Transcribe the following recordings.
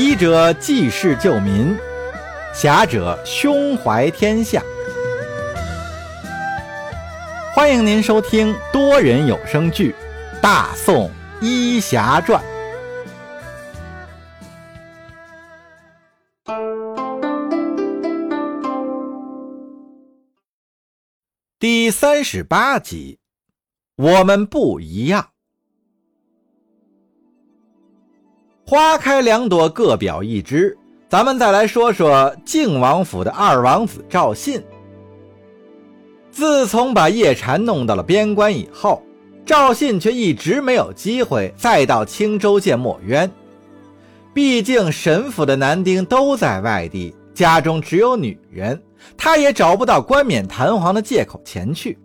医者济世救民，侠者胸怀天下。欢迎您收听多人有声剧《大宋医侠传》第三十八集。我们不一样。花开两朵，各表一枝。咱们再来说说靖王府的二王子赵信。自从把叶禅弄到了边关以后，赵信却一直没有机会再到青州见墨渊。毕竟沈府的男丁都在外地，家中只有女人，他也找不到冠冕堂皇的借口前去。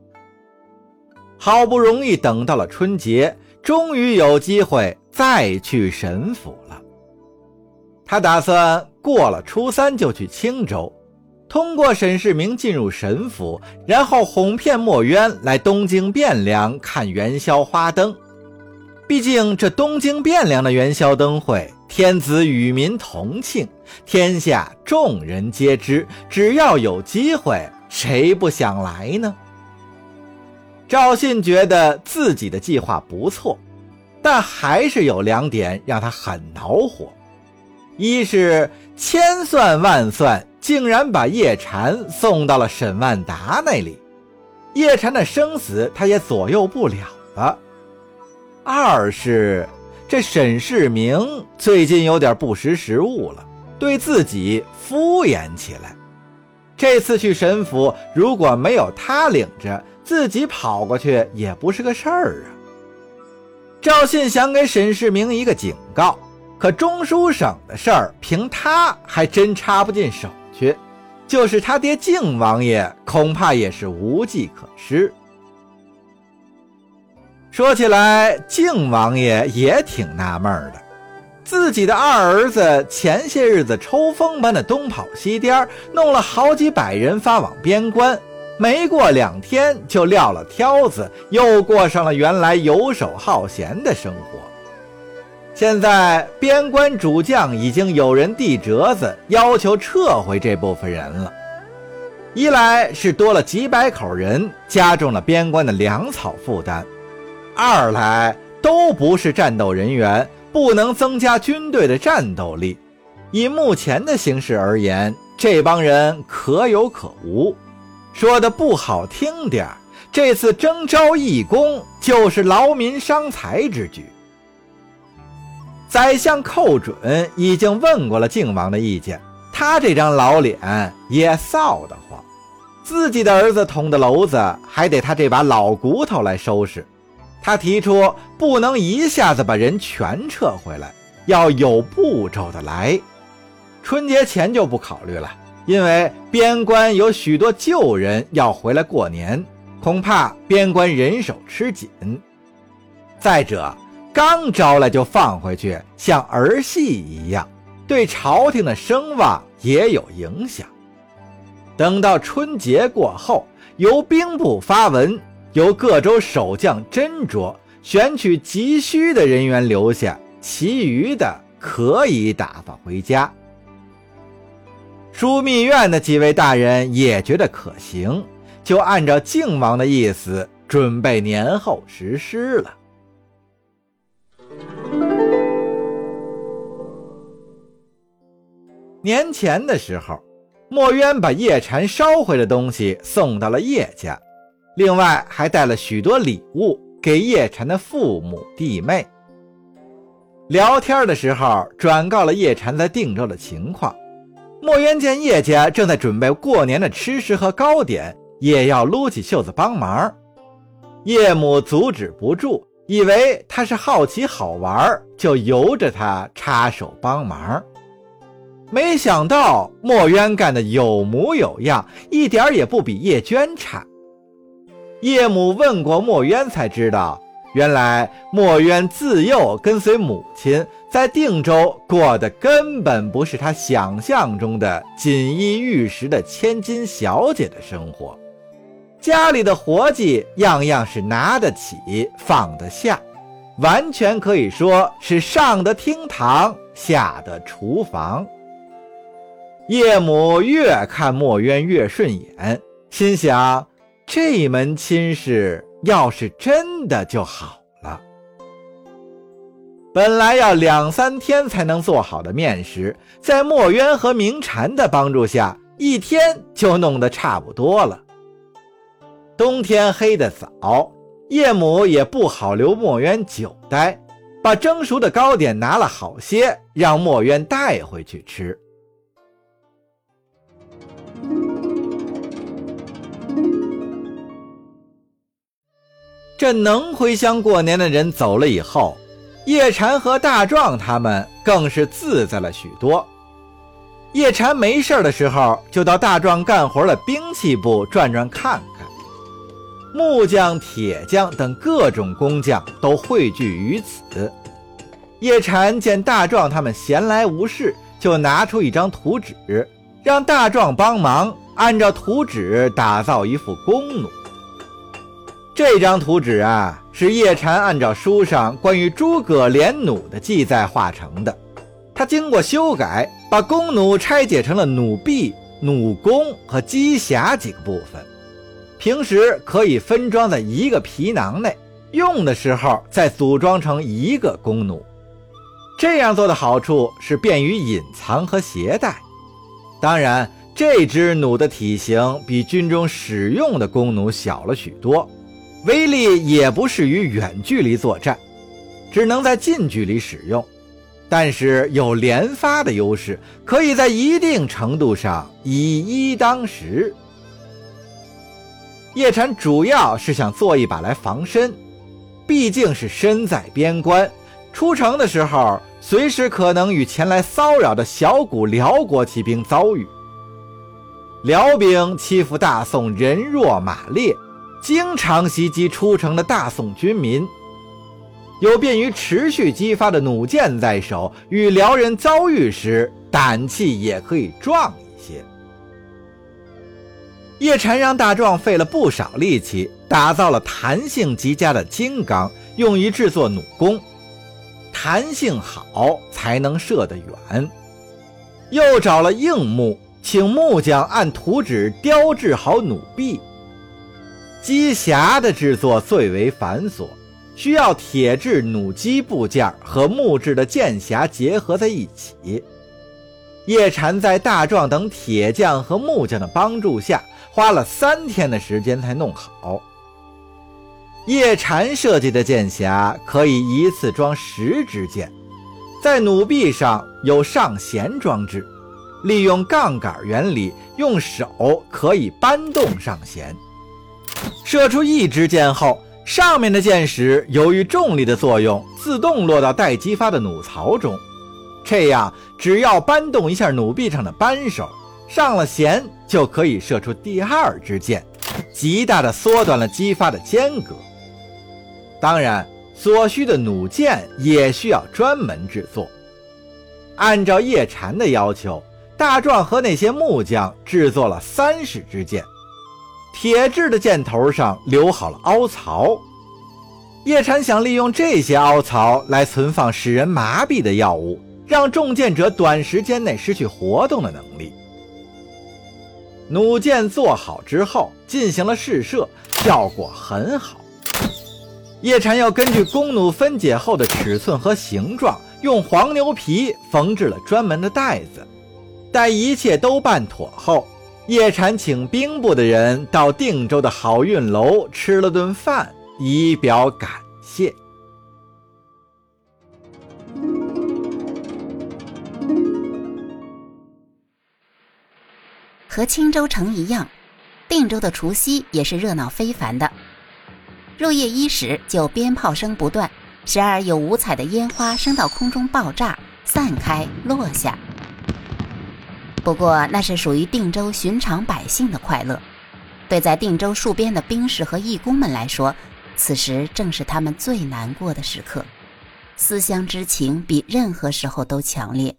好不容易等到了春节，终于有机会再去沈府了。他打算过了初三就去青州，通过沈世明进入沈府，然后哄骗墨渊来东京汴梁看元宵花灯。毕竟这东京汴梁的元宵灯会，天子与民同庆，天下众人皆知。只要有机会，谁不想来呢？赵信觉得自己的计划不错，但还是有两点让他很恼火：一是千算万算，竟然把叶禅送到了沈万达那里，叶禅的生死他也左右不了了；二是这沈世明最近有点不识时务了，对自己敷衍起来。这次去沈府，如果没有他领着，自己跑过去也不是个事儿啊！赵信想给沈世明一个警告，可中书省的事儿凭他还真插不进手去，就是他爹靖王爷恐怕也是无计可施。说起来，靖王爷也挺纳闷的，自己的二儿子前些日子抽风般的东跑西颠，弄了好几百人发往边关。没过两天，就撂了挑子，又过上了原来游手好闲的生活。现在边关主将已经有人递折子，要求撤回这部分人了。一来是多了几百口人，加重了边关的粮草负担；二来都不是战斗人员，不能增加军队的战斗力。以目前的形势而言，这帮人可有可无。说的不好听点这次征召义工就是劳民伤财之举。宰相寇准已经问过了靖王的意见，他这张老脸也臊得慌。自己的儿子捅的娄子，还得他这把老骨头来收拾。他提出不能一下子把人全撤回来，要有步骤的来。春节前就不考虑了。因为边关有许多旧人要回来过年，恐怕边关人手吃紧。再者，刚招来就放回去，像儿戏一样，对朝廷的声望也有影响。等到春节过后，由兵部发文，由各州守将斟酌，选取急需的人员留下，其余的可以打发回家。枢密院的几位大人也觉得可行，就按照靖王的意思准备年后实施了。年前的时候，墨渊把叶禅烧毁的东西送到了叶家，另外还带了许多礼物给叶禅的父母弟妹。聊天的时候，转告了叶禅在定州的情况。墨渊见叶家正在准备过年的吃食和糕点，也要撸起袖子帮忙。叶母阻止不住，以为他是好奇好玩，就由着他插手帮忙。没想到墨渊干的有模有样，一点也不比叶娟差。叶母问过墨渊，才知道。原来墨渊自幼跟随母亲在定州过的根本不是他想象中的锦衣玉食的千金小姐的生活，家里的活计样样是拿得起放得下，完全可以说是上得厅堂下得厨房。叶母越看墨渊越顺眼，心想：这门亲事要是真的就好了。本来要两三天才能做好的面食，在墨渊和明禅的帮助下，一天就弄得差不多了。冬天黑得早，叶母也不好留墨渊久待，把蒸熟的糕点拿了好些，让墨渊带回去吃。这能回乡过年的人走了以后，叶禅和大壮他们更是自在了许多。叶禅没事的时候，就到大壮干活的兵器部转转看看。木匠、铁匠等各种工匠都汇聚于此。叶禅见大壮他们闲来无事，就拿出一张图纸，让大壮帮忙按照图纸打造一副弓弩。这张图纸啊，是叶禅按照书上关于诸葛连弩的记载画成的。他经过修改，把弓弩拆解成了弩臂、弩弓和机匣几个部分。平时可以分装在一个皮囊内，用的时候再组装成一个弓弩。这样做的好处是便于隐藏和携带。当然，这支弩的体型比军中使用的弓弩小了许多。威力也不适于远距离作战，只能在近距离使用，但是有连发的优势，可以在一定程度上以一当十。叶禅主要是想做一把来防身，毕竟是身在边关，出城的时候随时可能与前来骚扰的小股辽国骑兵遭遇。辽兵欺负大宋人弱马劣。经常袭击出城的大宋军民，有便于持续激发的弩箭在手，与辽人遭遇时胆气也可以壮一些。叶禅让大壮费了不少力气，打造了弹性极佳的金刚，用于制作弩弓，弹性好才能射得远。又找了硬木，请木匠按图纸雕制好弩臂。机匣的制作最为繁琐，需要铁制弩机部件和木质的箭匣结合在一起。叶禅在大壮等铁匠和木匠的帮助下，花了三天的时间才弄好。叶禅设计的箭匣可以一次装十支箭，在弩臂上有上弦装置，利用杠杆原理，用手可以搬动上弦。射出一支箭后，上面的箭矢由于重力的作用，自动落到待激发的弩槽中。这样，只要扳动一下弩臂上的扳手，上了弦，就可以射出第二支箭，极大的缩短了激发的间隔。当然，所需的弩箭也需要专门制作。按照叶禅的要求，大壮和那些木匠制作了三十支箭。铁质的箭头上留好了凹槽，叶禅想利用这些凹槽来存放使人麻痹的药物，让中箭者短时间内失去活动的能力。弩箭做好之后，进行了试射，效果很好。叶禅又根据弓弩分解后的尺寸和形状，用黄牛皮缝制了专门的袋子。待一切都办妥后。叶禅请兵部的人到定州的好运楼吃了顿饭，以表感谢。和青州城一样，定州的除夕也是热闹非凡的。入夜伊始，就鞭炮声不断，时而有五彩的烟花升到空中爆炸，散开落下。不过，那是属于定州寻常百姓的快乐。对在定州戍边的兵士和义工们来说，此时正是他们最难过的时刻，思乡之情比任何时候都强烈。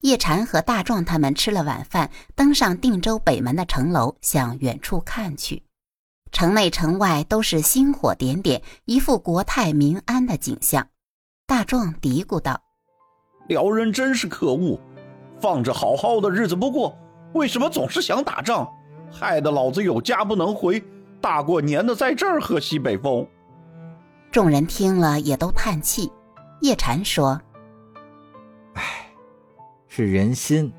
叶禅和大壮他们吃了晚饭，登上定州北门的城楼，向远处看去。城内城外都是星火点点，一副国泰民安的景象。大壮嘀咕道。辽人真是可恶，放着好好的日子不过，为什么总是想打仗？害得老子有家不能回，大过年的在这儿喝西北风。众人听了也都叹气。叶禅说：“唉，是人心。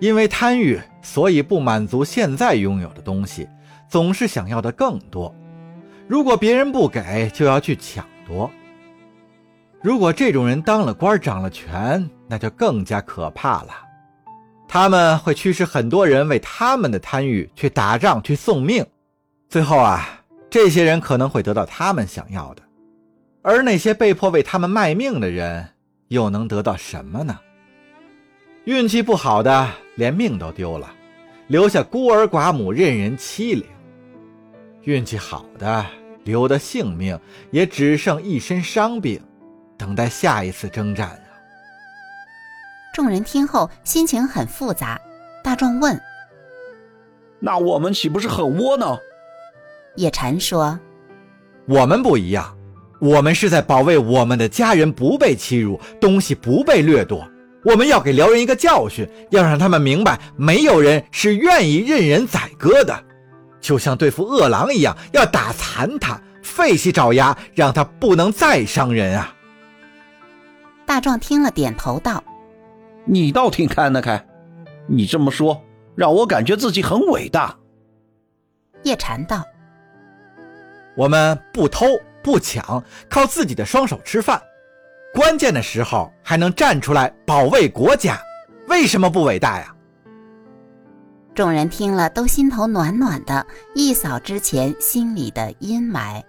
因为贪欲，所以不满足现在拥有的东西，总是想要的更多。如果别人不给，就要去抢夺。如果这种人当了官、掌了权，那就更加可怕了。他们会驱使很多人为他们的贪欲去打仗、去送命，最后啊。”这些人可能会得到他们想要的，而那些被迫为他们卖命的人又能得到什么呢？运气不好的连命都丢了，留下孤儿寡母任人欺凌；运气好的留的性命也只剩一身伤病，等待下一次征战啊！众人听后心情很复杂。大壮问：“那我们岂不是很窝囊？”叶禅说：“我们不一样，我们是在保卫我们的家人不被欺辱，东西不被掠夺。我们要给辽人一个教训，要让他们明白，没有人是愿意任人宰割的，就像对付饿狼一样，要打残他，废其爪牙，让他不能再伤人啊。”大壮听了，点头道：“你倒挺看得开，你这么说，让我感觉自己很伟大。”叶禅道。我们不偷不抢，靠自己的双手吃饭，关键的时候还能站出来保卫国家，为什么不伟大呀？众人听了都心头暖暖的，一扫之前心里的阴霾。